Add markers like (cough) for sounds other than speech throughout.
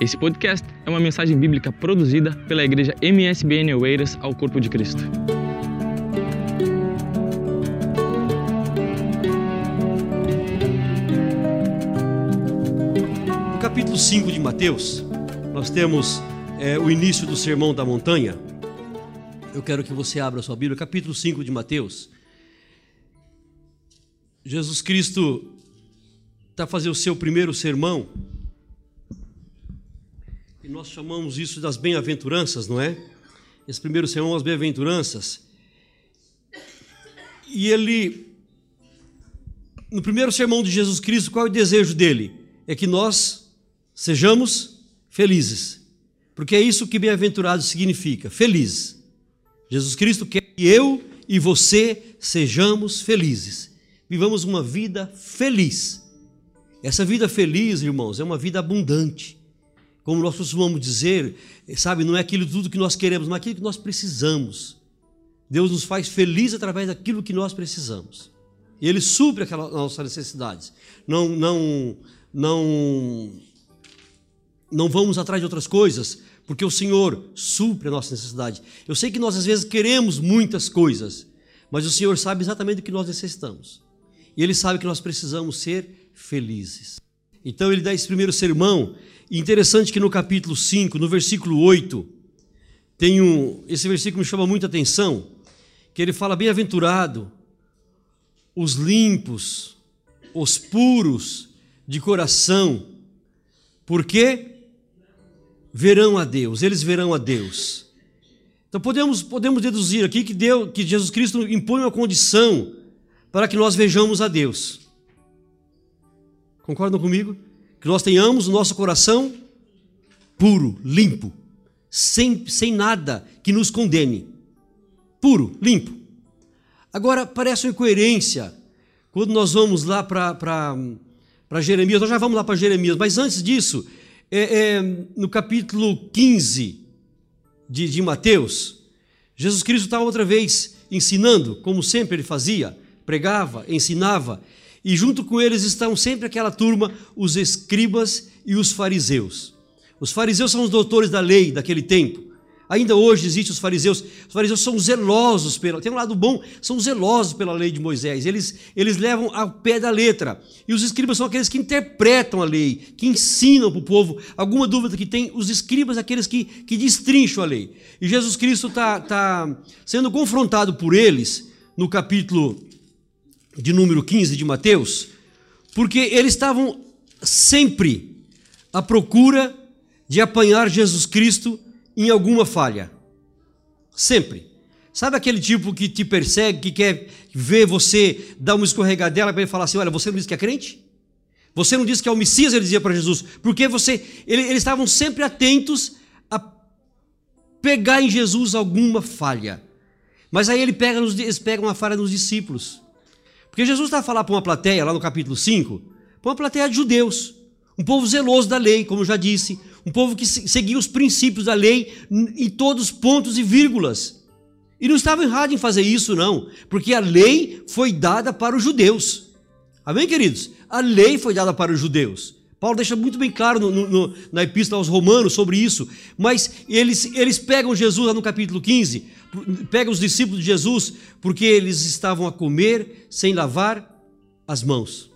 Esse podcast é uma mensagem bíblica produzida pela igreja MSBN Oeiras ao Corpo de Cristo. No capítulo 5 de Mateus, nós temos é, o início do Sermão da Montanha. Eu quero que você abra a sua Bíblia, capítulo 5 de Mateus. Jesus Cristo está fazendo o seu primeiro sermão. Nós chamamos isso das bem-aventuranças, não é? Esse primeiro sermão, as bem-aventuranças. E ele, no primeiro sermão de Jesus Cristo, qual é o desejo dele? É que nós sejamos felizes. Porque é isso que bem-aventurado significa, feliz. Jesus Cristo quer que eu e você sejamos felizes. Vivamos uma vida feliz. Essa vida feliz, irmãos, é uma vida abundante. Como nós costumamos dizer, sabe, não é aquilo tudo que nós queremos, mas aquilo que nós precisamos. Deus nos faz feliz através daquilo que nós precisamos. E Ele supre aquelas nossas necessidades. Não, não, não, não vamos atrás de outras coisas, porque o Senhor supre a nossa necessidade. Eu sei que nós às vezes queremos muitas coisas, mas o Senhor sabe exatamente o que nós necessitamos. E Ele sabe que nós precisamos ser felizes. Então ele dá esse primeiro sermão. Interessante que no capítulo 5, no versículo 8, tem um. Esse versículo me chama muita atenção, que ele fala: Bem-aventurado os limpos, os puros de coração, porque verão a Deus, eles verão a Deus. Então podemos, podemos deduzir aqui que, Deus, que Jesus Cristo impõe uma condição para que nós vejamos a Deus. Concordam comigo? Que nós tenhamos o nosso coração puro, limpo, sem, sem nada que nos condene. Puro, limpo. Agora, parece uma incoerência quando nós vamos lá para Jeremias, nós já vamos lá para Jeremias, mas antes disso, é, é, no capítulo 15 de, de Mateus, Jesus Cristo está outra vez ensinando, como sempre ele fazia, pregava, ensinava, e junto com eles estão sempre aquela turma, os escribas e os fariseus. Os fariseus são os doutores da lei daquele tempo. Ainda hoje existem os fariseus. Os fariseus são zelosos pela. Tem um lado bom, são zelosos pela lei de Moisés. Eles, eles levam ao pé da letra. E os escribas são aqueles que interpretam a lei, que ensinam para o povo. Alguma dúvida que tem, os escribas aqueles que, que destrincham a lei. E Jesus Cristo está tá sendo confrontado por eles no capítulo de número 15 de Mateus, porque eles estavam sempre à procura de apanhar Jesus Cristo em alguma falha. Sempre. Sabe aquele tipo que te persegue, que quer ver você dar uma escorregadela para ele falar assim: olha, você não disse que é crente? Você não disse que é Messias, ele dizia para Jesus, porque você. Ele, eles estavam sempre atentos a pegar em Jesus alguma falha. Mas aí ele pega eles pegam uma falha nos discípulos. Porque Jesus está a falar para uma plateia, lá no capítulo 5, para uma plateia de judeus, um povo zeloso da lei, como eu já disse, um povo que seguia os princípios da lei em todos os pontos e vírgulas. E não estava errado em fazer isso, não, porque a lei foi dada para os judeus. Amém, queridos? A lei foi dada para os judeus. Paulo deixa muito bem claro no, no, na epístola aos Romanos sobre isso, mas eles, eles pegam Jesus lá no capítulo 15, pegam os discípulos de Jesus, porque eles estavam a comer sem lavar as mãos.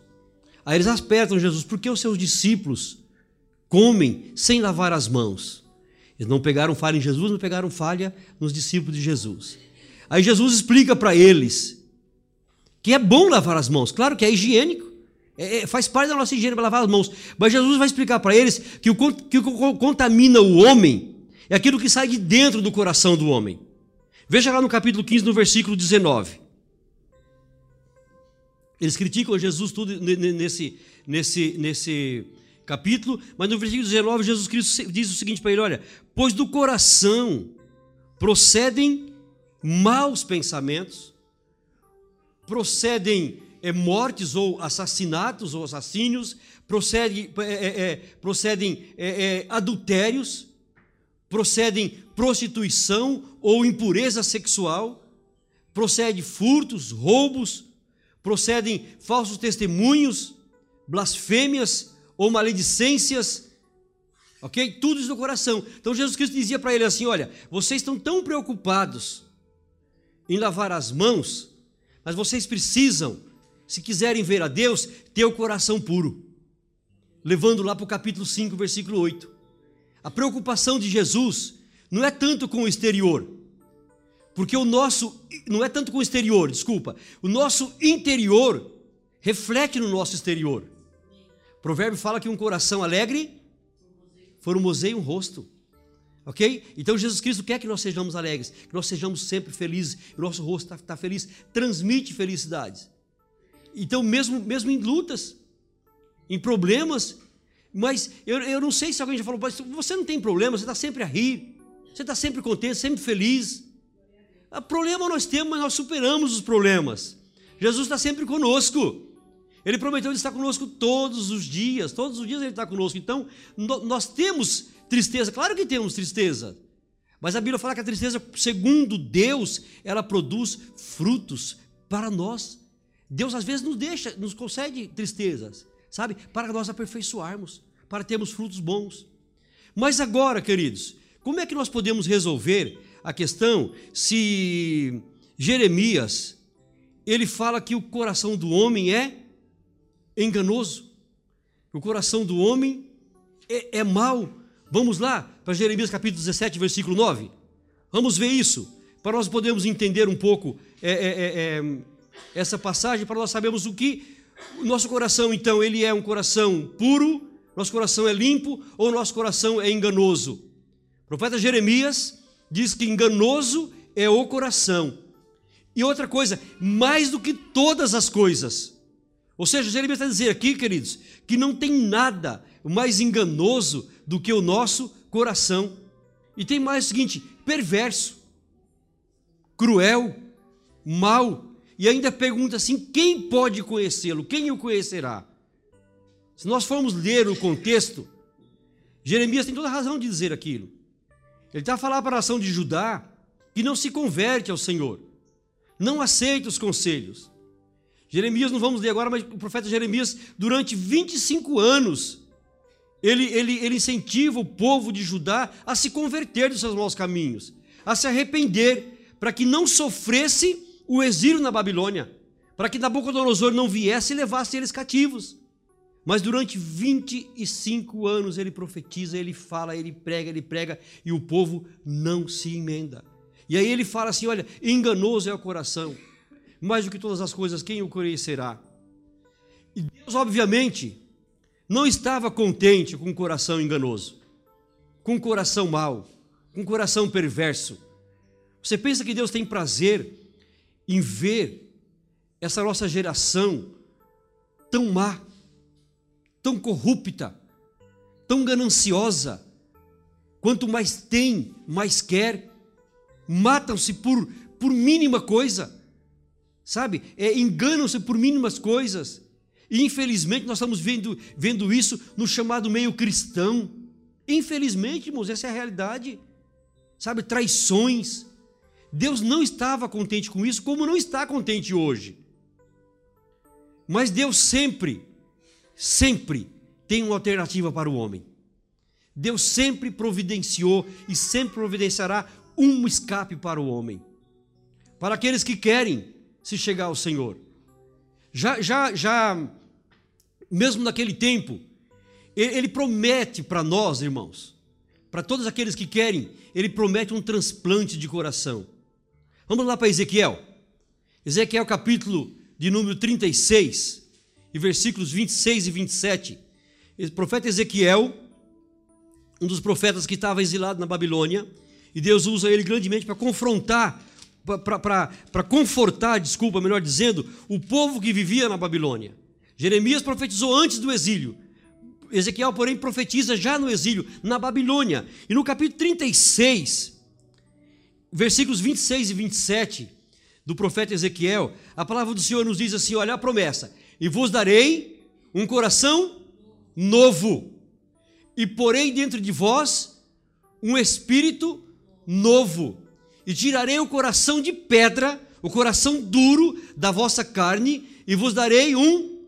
Aí eles apertam Jesus, porque os seus discípulos comem sem lavar as mãos? Eles não pegaram falha em Jesus, não pegaram falha nos discípulos de Jesus. Aí Jesus explica para eles que é bom lavar as mãos, claro que é higiênico. É, é, faz parte da nossa higiene para lavar as mãos. Mas Jesus vai explicar para eles que o que contamina o homem é aquilo que sai de dentro do coração do homem. Veja lá no capítulo 15, no versículo 19. Eles criticam Jesus tudo nesse, nesse, nesse capítulo, mas no versículo 19, Jesus Cristo diz o seguinte para ele: olha, pois do coração procedem maus pensamentos, procedem é, mortes ou assassinatos ou assassínios, procede, é, é, procedem adultérios, procedem prostituição ou impureza sexual, procede furtos, roubos, procedem falsos testemunhos, blasfêmias ou maledicências. Ok? Tudo isso no coração. Então Jesus Cristo dizia para ele assim: Olha, vocês estão tão preocupados em lavar as mãos, mas vocês precisam, se quiserem ver a Deus, ter o coração puro. Levando lá para o capítulo 5, versículo 8. A preocupação de Jesus não é tanto com o exterior, porque o nosso, não é tanto com o exterior, desculpa, o nosso interior reflete no nosso exterior. O provérbio fala que um coração alegre formoseia um rosto. Ok? Então Jesus Cristo quer que nós sejamos alegres, que nós sejamos sempre felizes, o nosso rosto está tá feliz, transmite felicidade. Então, mesmo, mesmo em lutas, em problemas, mas eu, eu não sei se alguém já falou, você não tem problema, você está sempre a rir, você está sempre contente, sempre feliz. O problema nós temos, mas nós superamos os problemas. Jesus está sempre conosco. Ele prometeu estar conosco todos os dias, todos os dias Ele está conosco. Então, nós temos tristeza, claro que temos tristeza, mas a Bíblia fala que a tristeza, segundo Deus, ela produz frutos para nós. Deus às vezes nos deixa, nos concede tristezas, sabe? Para nós aperfeiçoarmos, para termos frutos bons. Mas agora, queridos, como é que nós podemos resolver a questão se Jeremias ele fala que o coração do homem é enganoso. O coração do homem é, é mau. Vamos lá para Jeremias capítulo 17, versículo 9. Vamos ver isso, para nós podermos entender um pouco é, é, é, é, essa passagem, para nós sabermos o que o nosso coração, então, ele é um coração puro, nosso coração é limpo ou nosso coração é enganoso. O profeta Jeremias diz que enganoso é o coração. E outra coisa, mais do que todas as coisas, ou seja, Jeremias está dizendo aqui, queridos, que não tem nada mais enganoso do que o nosso coração. E tem mais o seguinte: perverso, cruel, mau. E ainda pergunta assim: quem pode conhecê-lo? Quem o conhecerá? Se nós formos ler o contexto, Jeremias tem toda a razão de dizer aquilo. Ele está a falar para a nação de Judá que não se converte ao Senhor, não aceita os conselhos, Jeremias, não vamos ler agora, mas o profeta Jeremias, durante 25 anos, ele, ele, ele incentiva o povo de Judá a se converter dos seus maus caminhos, a se arrepender, para que não sofresse o exílio na Babilônia, para que Nabucodonosor não viesse e levasse eles cativos. Mas durante 25 anos ele profetiza, ele fala, ele prega, ele prega, e o povo não se emenda. E aí ele fala assim: olha, enganoso é o coração mais do que todas as coisas, quem o conhecerá? E Deus, obviamente, não estava contente com o coração enganoso, com o coração mau, com o coração perverso. Você pensa que Deus tem prazer em ver essa nossa geração tão má, tão corrupta, tão gananciosa? Quanto mais tem, mais quer, matam-se por, por mínima coisa sabe? É, Enganam-se por mínimas coisas. E infelizmente nós estamos vendo, vendo isso no chamado meio cristão. Infelizmente, irmãos, essa é a realidade. Sabe, traições. Deus não estava contente com isso, como não está contente hoje. Mas Deus sempre, sempre tem uma alternativa para o homem. Deus sempre providenciou e sempre providenciará um escape para o homem. Para aqueles que querem se chegar ao Senhor. Já, já, já, mesmo naquele tempo, ele, promete para nós, irmãos, para todos aqueles que querem, ele promete um transplante de coração. Vamos lá para Ezequiel. Ezequiel capítulo de número 36, e versículos 26 e 27. O profeta Ezequiel, um dos profetas que estava exilado na Babilônia, e Deus usa ele grandemente para confrontar para confortar, desculpa, melhor dizendo, o povo que vivia na Babilônia. Jeremias profetizou antes do exílio. Ezequiel, porém, profetiza já no exílio, na Babilônia. E no capítulo 36, versículos 26 e 27 do profeta Ezequiel, a palavra do Senhor nos diz assim: olha a promessa, e vos darei um coração novo, e porei dentro de vós um espírito novo e tirarei o coração de pedra, o coração duro da vossa carne, e vos darei um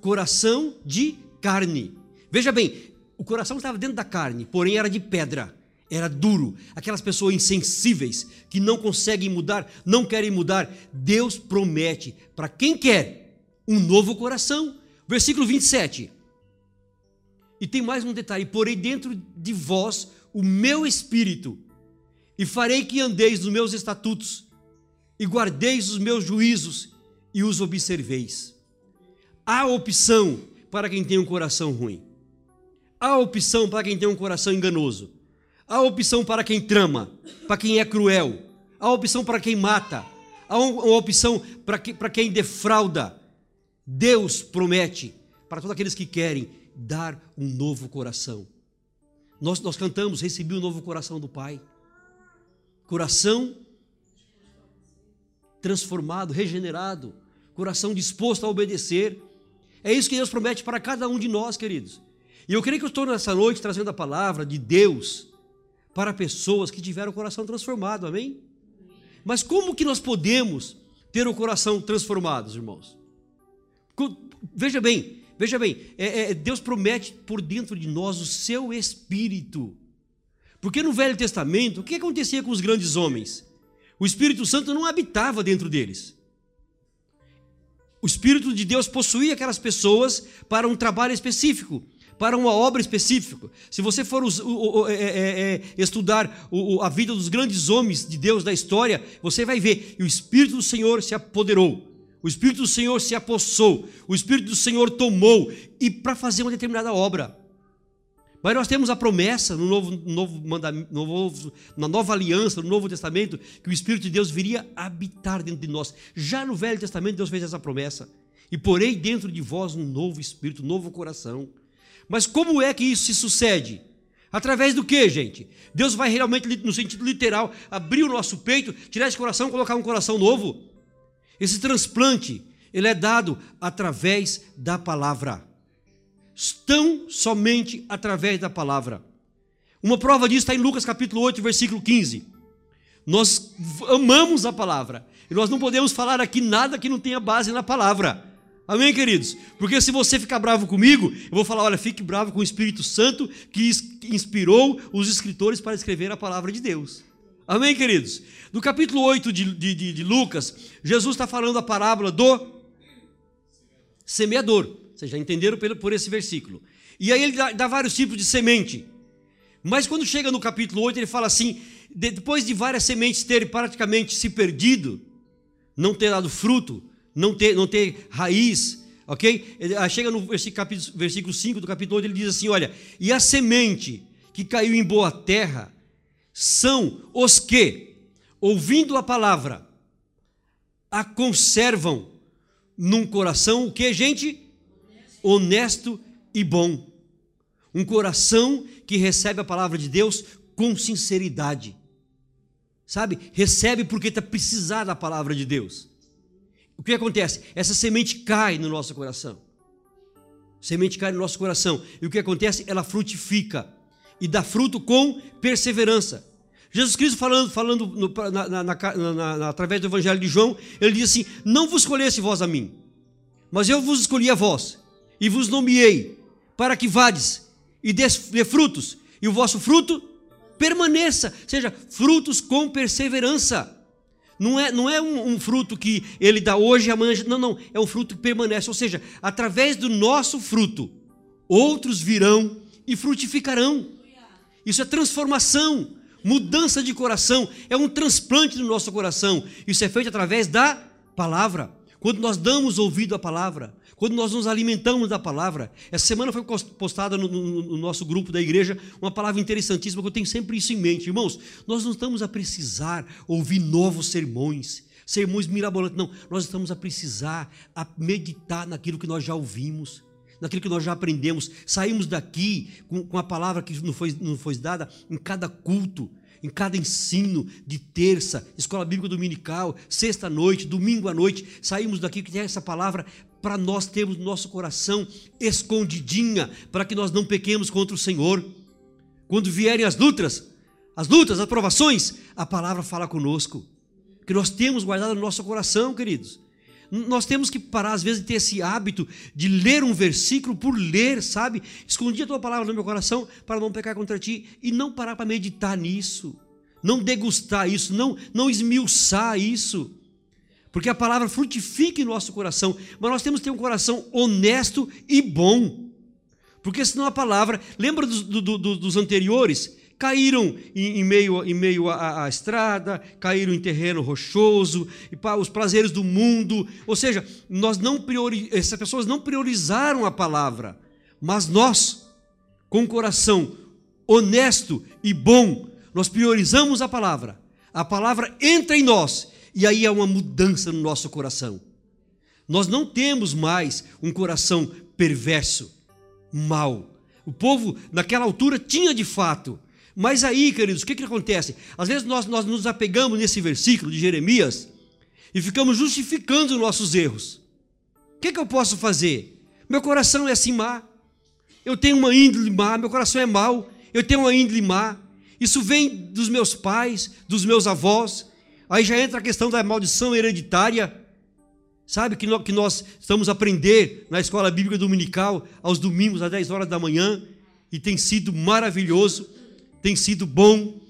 coração de carne. Veja bem, o coração estava dentro da carne, porém era de pedra, era duro. Aquelas pessoas insensíveis que não conseguem mudar, não querem mudar. Deus promete para quem quer um novo coração. Versículo 27. E tem mais um detalhe: porém dentro de vós o meu espírito, e farei que andeis nos meus estatutos, e guardeis os meus juízos, e os observeis. Há opção para quem tem um coração ruim. Há opção para quem tem um coração enganoso. Há opção para quem trama, para quem é cruel. Há opção para quem mata. Há uma opção para quem defrauda. Deus promete para todos aqueles que querem dar um novo coração. Nós, nós cantamos, recebi o um novo coração do Pai. Coração transformado, regenerado, coração disposto a obedecer. É isso que Deus promete para cada um de nós, queridos. E eu creio que eu estou nessa noite trazendo a palavra de Deus para pessoas que tiveram o coração transformado, amém? Mas como que nós podemos ter o coração transformado, irmãos? Veja bem, veja bem, é, é, Deus promete por dentro de nós o seu espírito. Porque no Velho Testamento, o que acontecia com os grandes homens? O Espírito Santo não habitava dentro deles. O Espírito de Deus possuía aquelas pessoas para um trabalho específico para uma obra específica. Se você for é, é, é, estudar a vida dos grandes homens de Deus da história, você vai ver que o Espírito do Senhor se apoderou, o Espírito do Senhor se apossou, o Espírito do Senhor tomou e para fazer uma determinada obra. Mas nós temos a promessa no novo, novo, novo, na nova aliança, no Novo Testamento, que o Espírito de Deus viria habitar dentro de nós. Já no Velho Testamento, Deus fez essa promessa. E porei dentro de vós um novo espírito, um novo coração. Mas como é que isso se sucede? Através do que, gente? Deus vai realmente, no sentido literal, abrir o nosso peito, tirar esse coração colocar um coração novo? Esse transplante, ele é dado através da palavra. Tão somente através da palavra. Uma prova disso está em Lucas capítulo 8, versículo 15. Nós amamos a palavra. E nós não podemos falar aqui nada que não tenha base na palavra. Amém, queridos? Porque se você ficar bravo comigo, eu vou falar: olha, fique bravo com o Espírito Santo que inspirou os escritores para escrever a palavra de Deus. Amém, queridos? No capítulo 8 de, de, de Lucas, Jesus está falando a parábola do semeador. Vocês já entenderam por esse versículo. E aí ele dá, dá vários tipos de semente. Mas quando chega no capítulo 8, ele fala assim: depois de várias sementes terem praticamente se perdido, não ter dado fruto, não ter, não ter raiz, ok? Ah, chega no versículo, versículo 5 do capítulo 8, ele diz assim: olha, e a semente que caiu em boa terra são os que, ouvindo a palavra, a conservam num coração, o que, gente? Honesto e bom. Um coração que recebe a palavra de Deus com sinceridade. Sabe? Recebe porque está precisando da palavra de Deus. O que acontece? Essa semente cai no nosso coração. semente cai no nosso coração. E o que acontece? Ela frutifica e dá fruto com perseverança. Jesus Cristo falando, falando no, na, na, na, através do Evangelho de João, ele diz assim: Não vos escolhesse vós a mim, mas eu vos escolhi a vós, e vos nomeei, para que vades e dê frutos, e o vosso fruto permaneça, seja, frutos com perseverança. Não é, não é um, um, fruto que ele dá hoje e amanhã. Não, não. É um fruto que permanece. Ou seja, através do nosso fruto, outros virão e frutificarão. Isso é transformação, mudança de coração. É um transplante no nosso coração. Isso é feito através da palavra. Quando nós damos ouvido à palavra, quando nós nos alimentamos da palavra. Essa semana foi postada no, no, no, nosso grupo da igreja uma palavra interessantíssima que eu tenho sempre isso em mente. Irmãos, nós não estamos a precisar ouvir novos sermões, sermões mirabolantes. Não, nós estamos a precisar a meditar naquilo que nós já ouvimos naquilo que nós já aprendemos. Saímos daqui com, com a palavra que nos foi, nos foi dada em cada culto, em cada ensino de terça, escola bíblica dominical, sexta noite, domingo à noite. Saímos daqui que tem essa palavra para nós termos nosso coração escondidinha, para que nós não pequemos contra o Senhor. Quando vierem as lutas, as lutas, as provações, a palavra fala conosco, que nós temos guardado no nosso coração, queridos. Nós temos que parar, às vezes, de ter esse hábito de ler um versículo por ler, sabe? Escondi a tua palavra no meu coração para não pecar contra ti e não parar para meditar nisso, não degustar isso, não, não esmiuçar isso. Porque a palavra frutifica em nosso coração, mas nós temos que ter um coração honesto e bom. Porque senão a palavra, lembra dos, do, do, dos anteriores? Caíram em, em meio, em meio à, à, estrada, caíram em terreno rochoso, e para os prazeres do mundo. Ou seja, nós não priori, essas pessoas não priorizaram a palavra, mas nós, com o coração honesto e bom, nós priorizamos a palavra. A palavra entra em nós e aí há uma mudança no nosso coração. Nós não temos mais um coração perverso, mau. O povo naquela altura tinha de fato mas aí, queridos, o que, que acontece? Às vezes nós, nós nos apegamos nesse versículo de Jeremias e ficamos justificando os nossos erros. O que, que eu posso fazer? Meu coração é assim má. Eu tenho uma índole má, meu coração é mau. Eu tenho uma índole má. Isso vem dos meus pais, dos meus avós. Aí já entra a questão da maldição hereditária. Sabe que nós, que nós estamos a aprender na escola bíblica dominical, aos domingos, às 10 horas da manhã, e tem sido maravilhoso tem sido bom.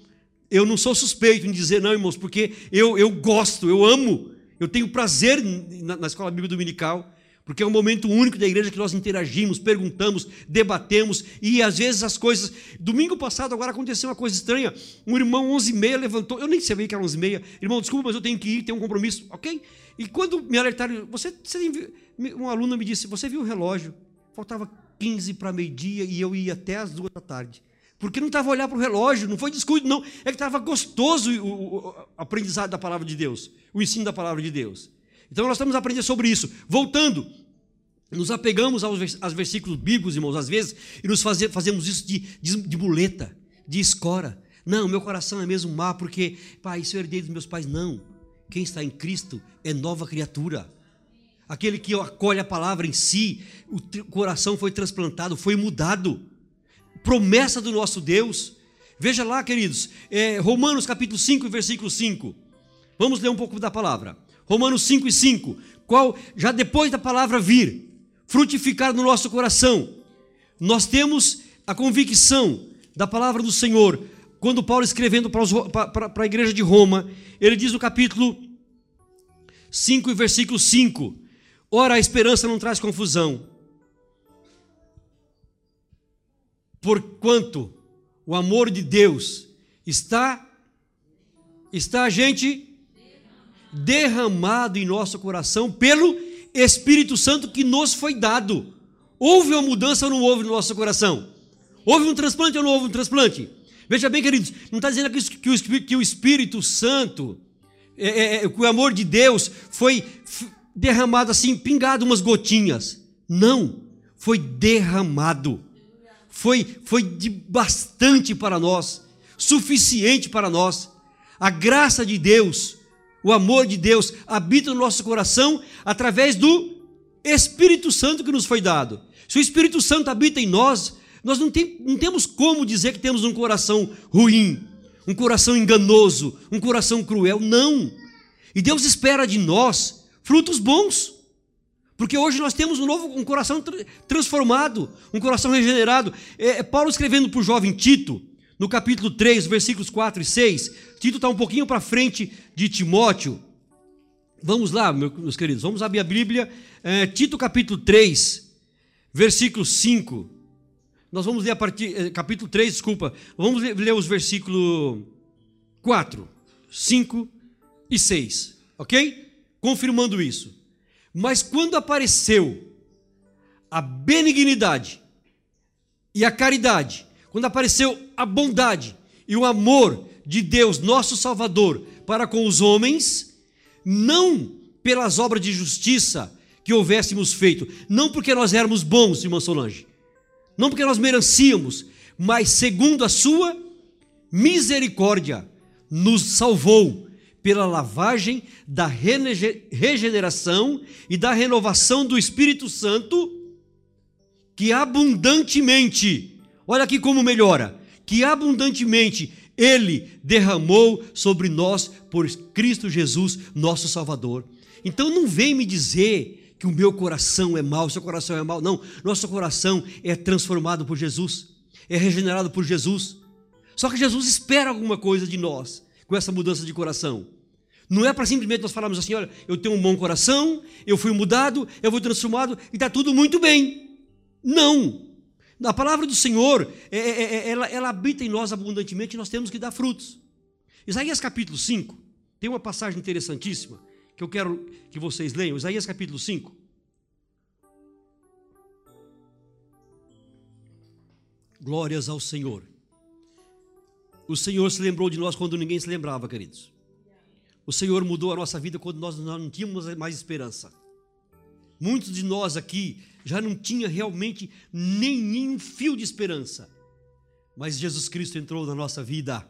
Eu não sou suspeito em dizer, não, irmãos, porque eu, eu gosto, eu amo, eu tenho prazer na, na escola bíblica dominical, porque é um momento único da igreja que nós interagimos, perguntamos, debatemos, e às vezes as coisas. Domingo passado, agora aconteceu uma coisa estranha. Um irmão, 11h30, levantou, eu nem sabia que era 11h30. Irmão, desculpa, mas eu tenho que ir, tenho um compromisso, ok? E quando me alertaram, você, você um aluno me disse, você viu o relógio? Faltava 15 para meio-dia e eu ia até as duas da tarde porque não estava a olhar para o relógio, não foi descuido, não. É que estava gostoso o, o, aprendizado da palavra de Deus, o ensino da palavra de Deus. Então nós estamos aprendendo sobre isso. Voltando, nos apegamos aos, aos versículos bíblicos, irmãos, às vezes, e nos fazer, fazemos isso de, de, de muleta, de escora. Não, meu coração é mesmo má, porque, pai, isso eu herdei dos meus pais. Não. Quem está em Cristo é nova criatura. Aquele que acolhe a palavra em si, o coração foi transplantado, foi mudado promessa do nosso Deus. Veja lá, queridos, é, Romanos capítulo 5, versículo 5. Vamos ler um pouco da palavra. Romanos 5 e 5. Qual, já depois da palavra vir, frutificar no nosso coração, nós temos a convicção da palavra do Senhor. Quando Paulo escrevendo para, os, para, para a igreja de Roma, ele diz no capítulo 5 e versículo 5: Ora, a esperança não traz confusão, porquanto o amor de Deus está está a gente derramado em nosso coração pelo Espírito Santo que nos foi dado. Houve uma mudança ou não houve no nosso coração? Houve um transplante ou não houve um transplante? Veja bem, queridos, não está dizendo que o Espírito Santo, é, é, é, que o amor de Deus foi derramado assim, pingado umas gotinhas. Não, foi derramado foi, foi de bastante para nós, suficiente para nós. A graça de Deus, o amor de Deus habita no nosso coração através do Espírito Santo que nos foi dado. Se o Espírito Santo habita em nós, nós não, tem, não temos como dizer que temos um coração ruim, um coração enganoso, um coração cruel. Não. E Deus espera de nós frutos bons. Porque hoje nós temos um novo um coração transformado, um coração regenerado. É, é Paulo escrevendo para o jovem Tito, no capítulo 3, versículos 4 e 6. Tito está um pouquinho para frente de Timóteo. Vamos lá, meus queridos, vamos abrir a Bíblia. É, Tito capítulo 3, versículo 5. Nós vamos ler a partir. É, capítulo 3, desculpa. Vamos ler, ler os versículos 4, 5 e 6. Ok? Confirmando isso. Mas quando apareceu a benignidade e a caridade, quando apareceu a bondade e o amor de Deus, nosso Salvador, para com os homens, não pelas obras de justiça que houvéssemos feito, não porque nós éramos bons, irmã Solange, não porque nós merecíamos, mas segundo a sua misericórdia, nos salvou pela lavagem da regeneração e da renovação do Espírito Santo, que abundantemente, olha aqui como melhora, que abundantemente Ele derramou sobre nós por Cristo Jesus, nosso Salvador. Então não vem me dizer que o meu coração é mau, seu coração é mau. Não, nosso coração é transformado por Jesus, é regenerado por Jesus. Só que Jesus espera alguma coisa de nós com essa mudança de coração. Não é para simplesmente nós falarmos assim: olha, eu tenho um bom coração, eu fui mudado, eu fui transformado e está tudo muito bem. Não. A palavra do Senhor, é, é, é, ela, ela habita em nós abundantemente e nós temos que dar frutos. Isaías capítulo 5, tem uma passagem interessantíssima que eu quero que vocês leiam. Isaías capítulo 5. Glórias ao Senhor. O Senhor se lembrou de nós quando ninguém se lembrava, queridos. O Senhor mudou a nossa vida quando nós não tínhamos mais esperança. Muitos de nós aqui já não tinha realmente nenhum fio de esperança. Mas Jesus Cristo entrou na nossa vida.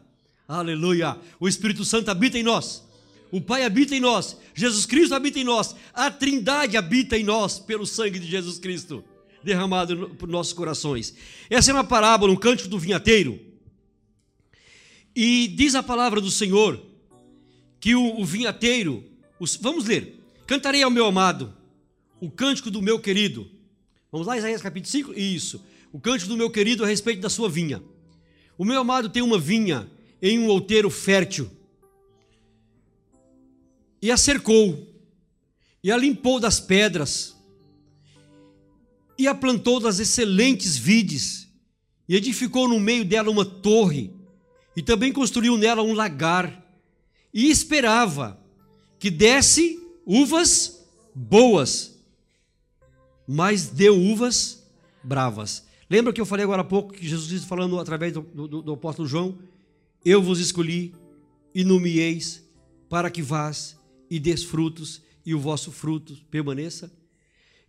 Aleluia! O Espírito Santo habita em nós. O Pai habita em nós, Jesus Cristo habita em nós, a Trindade habita em nós pelo sangue de Jesus Cristo derramado por nossos corações. Essa é uma parábola, um cântico do vinhateiro. E diz a palavra do Senhor que o, o vinhateiro, os, vamos ler: Cantarei ao meu amado o cântico do meu querido. Vamos lá, Isaías capítulo 5? Isso. O cântico do meu querido a respeito da sua vinha. O meu amado tem uma vinha em um outeiro fértil. E a cercou, e a limpou das pedras, e a plantou das excelentes vides, e edificou no meio dela uma torre, e também construiu nela um lagar, e esperava que desse uvas boas, mas deu uvas bravas. Lembra que eu falei agora há pouco que Jesus disse falando através do, do, do apóstolo João? Eu vos escolhi e nomeeis para que vás e des frutos e o vosso fruto permaneça.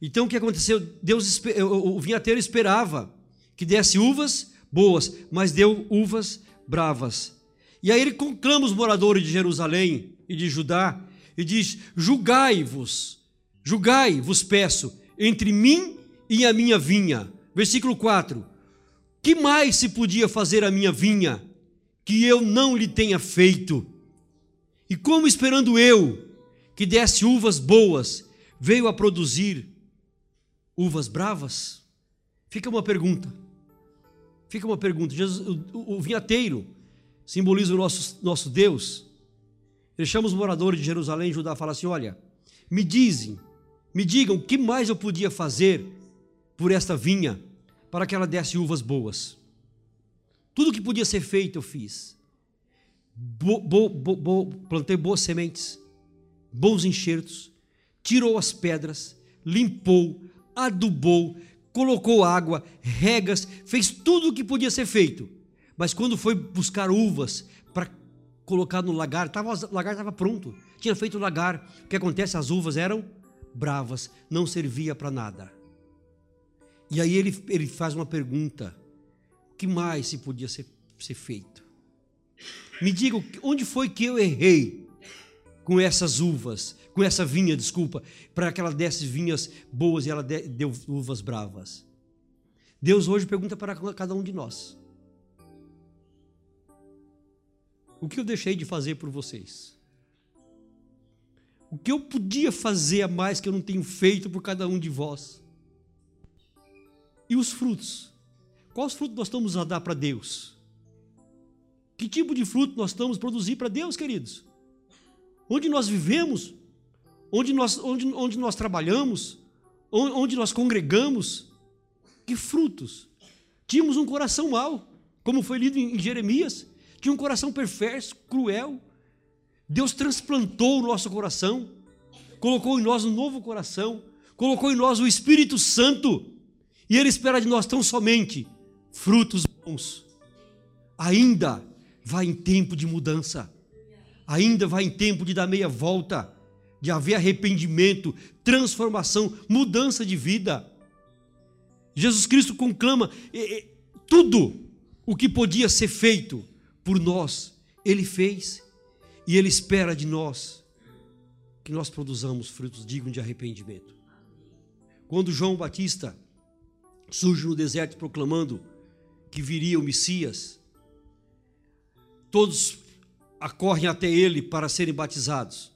Então o que aconteceu? Deus, o vinhateiro esperava que desse uvas boas, mas deu uvas bravas. E aí ele conclama os moradores de Jerusalém e de Judá e diz: Julgai-vos, julgai, vos peço, entre mim e a minha vinha. Versículo 4: Que mais se podia fazer a minha vinha que eu não lhe tenha feito? E como esperando eu que desse uvas boas, veio a produzir uvas bravas? Fica uma pergunta. Fica uma pergunta. Jesus, o, o, vinhateiro simboliza o nosso, nosso Deus. Ele chama os moradores de Jerusalém e Judá e fala assim: Olha, me dizem, me digam o que mais eu podia fazer por esta vinha para que ela desse uvas boas. Tudo que podia ser feito eu fiz. Bo, bo, bo, plantei boas sementes, bons enxertos, tirou as pedras, limpou, adubou, colocou água, regas, fez tudo o que podia ser feito. Mas quando foi buscar uvas para colocar no lagar, tava, o lagar estava pronto, tinha feito o lagar. O que acontece? As uvas eram bravas, não servia para nada. E aí ele, ele faz uma pergunta: o que mais se podia ser, ser feito? Me diga, onde foi que eu errei com essas uvas, com essa vinha, desculpa, para que ela desse vinhas boas e ela deu uvas bravas? Deus hoje pergunta para cada um de nós: O que eu deixei de fazer por vocês? O que eu podia fazer a mais que eu não tenho feito por cada um de vós? E os frutos? Quais frutos nós estamos a dar para Deus? Que tipo de fruto nós estamos a produzir para Deus, queridos? Onde nós vivemos, onde nós, onde, onde nós trabalhamos, onde nós congregamos, que frutos? Tínhamos um coração mau, como foi lido em Jeremias, tinha um coração perverso, cruel, Deus transplantou o nosso coração, colocou em nós um novo coração, colocou em nós o Espírito Santo, e Ele espera de nós tão somente frutos bons. Ainda vai em tempo de mudança, ainda vai em tempo de dar meia volta, de haver arrependimento, transformação, mudança de vida. Jesus Cristo conclama tudo o que podia ser feito por nós, Ele fez e Ele espera de nós que nós produzamos frutos dignos de arrependimento. Quando João Batista surge no deserto proclamando que viria o Messias, todos acorrem até ele para serem batizados.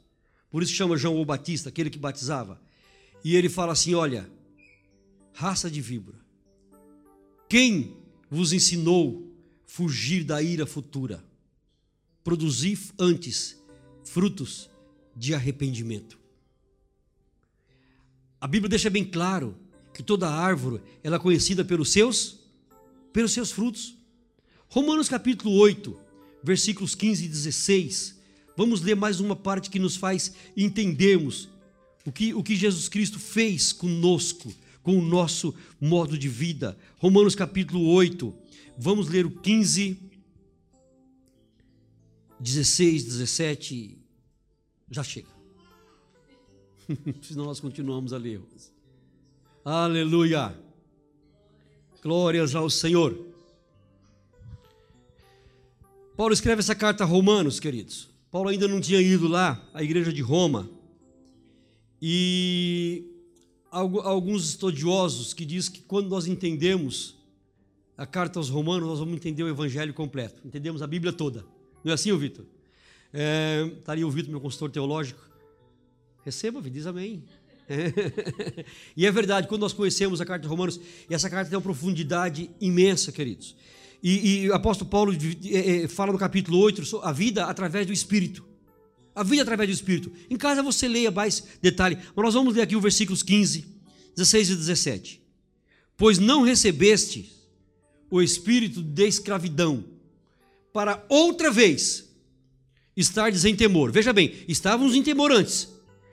Por isso chama João o Batista, aquele que batizava. E ele fala assim: Olha, raça de víbora, quem vos ensinou fugir da ira futura? Produzir antes frutos de arrependimento. A Bíblia deixa bem claro que toda árvore ela é conhecida pelos seus pelos seus frutos. Romanos capítulo 8, versículos 15 e 16. Vamos ler mais uma parte que nos faz entendermos o que, o que Jesus Cristo fez conosco, com o nosso modo de vida. Romanos capítulo 8, vamos ler o 15, 16, 17. Já chega. (laughs) Senão nós continuamos a ler. Aleluia. Glórias ao Senhor. Paulo escreve essa carta a Romanos, queridos. Paulo ainda não tinha ido lá, à igreja de Roma. E alguns estudiosos que dizem que quando nós entendemos a carta aos Romanos, nós vamos entender o evangelho completo. Entendemos a Bíblia toda. Não é assim, Vitor? É, tá ali o Vitor, meu consultor teológico. Receba, diz amém. É. (laughs) e é verdade, quando nós conhecemos a carta de Romanos, essa carta tem uma profundidade imensa, queridos. E, e o apóstolo Paulo é, é, fala no capítulo 8 a vida através do Espírito. A vida através do Espírito. Em casa você leia mais detalhe, mas nós vamos ler aqui os versículos 15, 16 e 17. Pois não recebeste o espírito de escravidão para outra vez estardes em temor. Veja bem, estávamos em temor antes,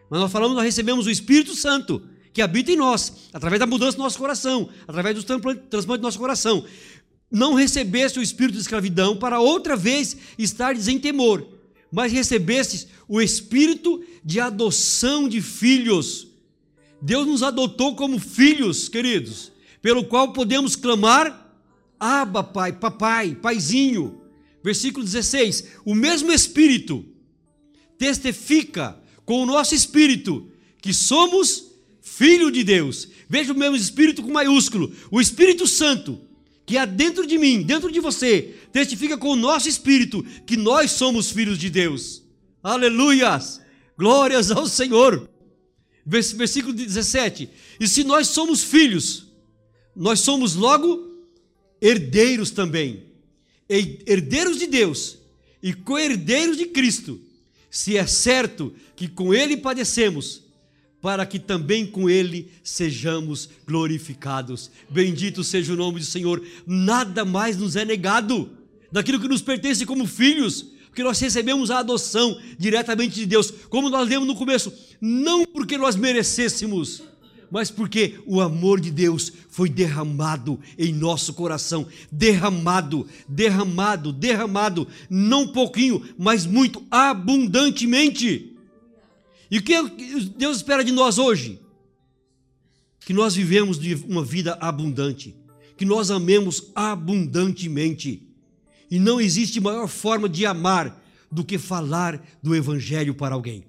mas nós falamos, nós recebemos o Espírito Santo que habita em nós, através da mudança do nosso coração, através do transplante do nosso coração. Não recebeste o espírito de escravidão para outra vez estardes em temor, mas recebestes o espírito de adoção de filhos. Deus nos adotou como filhos, queridos, pelo qual podemos clamar: Abba, Pai, papai, paizinho. Versículo 16: O mesmo Espírito testifica com o nosso espírito que somos filho de Deus. Veja o mesmo Espírito com maiúsculo, o Espírito Santo que há dentro de mim, dentro de você, testifica com o nosso espírito que nós somos filhos de Deus. Aleluias! Glórias ao Senhor. Versículo 17. E se nós somos filhos, nós somos logo herdeiros também. Herdeiros de Deus e co-herdeiros de Cristo. Se é certo que com Ele padecemos, para que também com ele sejamos glorificados. Bendito seja o nome do Senhor. Nada mais nos é negado daquilo que nos pertence como filhos, porque nós recebemos a adoção diretamente de Deus, como nós lemos no começo, não porque nós merecêssemos, mas porque o amor de Deus foi derramado em nosso coração, derramado, derramado, derramado, não pouquinho, mas muito abundantemente. E o que Deus espera de nós hoje? Que nós vivemos uma vida abundante, que nós amemos abundantemente. E não existe maior forma de amar do que falar do Evangelho para alguém,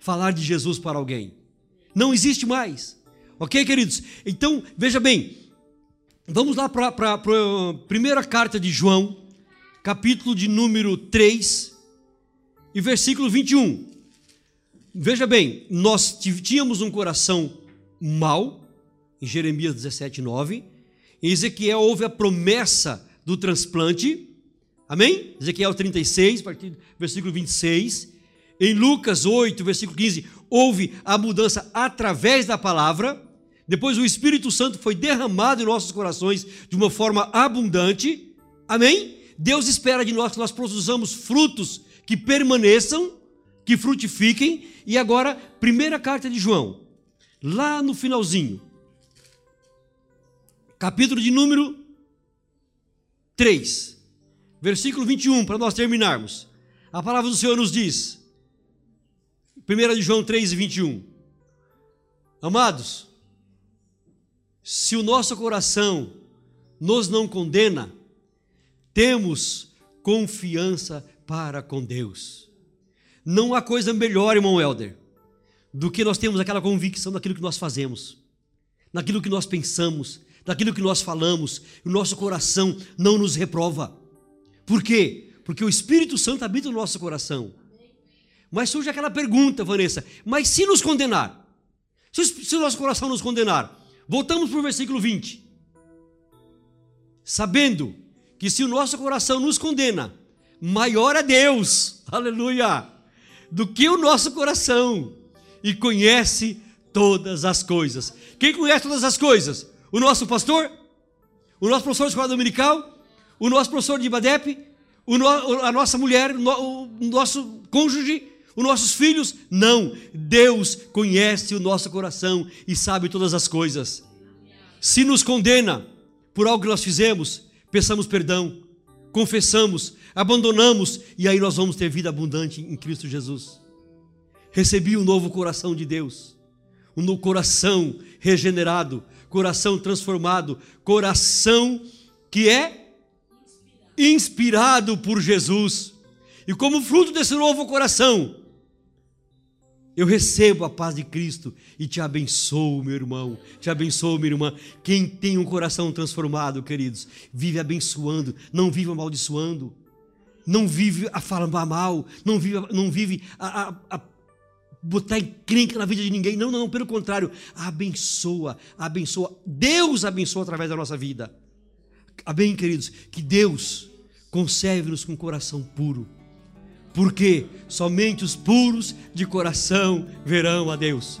falar de Jesus para alguém. Não existe mais. Ok, queridos? Então, veja bem, vamos lá para a primeira carta de João, capítulo de número 3, e versículo 21. Veja bem, nós tínhamos um coração mau, em Jeremias 17, 9. Em Ezequiel houve a promessa do transplante. Amém? Ezequiel 36, a partir do versículo 26. Em Lucas 8, versículo 15, houve a mudança através da palavra. Depois o Espírito Santo foi derramado em nossos corações de uma forma abundante. Amém? Deus espera de nós que nós produzamos frutos que permaneçam que frutifiquem. E agora, primeira carta de João, lá no finalzinho, capítulo de número 3, versículo 21, para nós terminarmos. A palavra do Senhor nos diz, 1 de João 3, 21. Amados, se o nosso coração nos não condena, temos confiança para com Deus. Não há coisa melhor, irmão Helder, do que nós termos aquela convicção daquilo que nós fazemos, daquilo que nós pensamos, daquilo que nós falamos, o nosso coração não nos reprova. Por quê? Porque o Espírito Santo habita no nosso coração. Mas surge aquela pergunta, Vanessa: mas se nos condenar? Se o nosso coração nos condenar? Voltamos para o versículo 20. Sabendo que se o nosso coração nos condena, maior é Deus, aleluia, do que o nosso coração, e conhece todas as coisas. Quem conhece todas as coisas? O nosso pastor? O nosso professor de escola dominical? O nosso professor de IBADEP? No, a nossa mulher? O nosso cônjuge? Os nossos filhos? Não. Deus conhece o nosso coração e sabe todas as coisas. Se nos condena por algo que nós fizemos, peçamos perdão, confessamos, abandonamos e aí nós vamos ter vida abundante em Cristo Jesus. Recebi o um novo coração de Deus, um coração regenerado, coração transformado, coração que é inspirado por Jesus. E como fruto desse novo coração, eu recebo a paz de Cristo e te abençoo, meu irmão, te abençoo, minha irmã. Quem tem um coração transformado, queridos, vive abençoando, não vive amaldiçoando, não vive a falar mal, não vive, não vive a, a, a botar encrenca na vida de ninguém. Não, não, pelo contrário, abençoa, abençoa. Deus abençoa através da nossa vida. Amém, queridos? Que Deus conserve-nos com coração puro porque somente os puros de coração verão a Deus.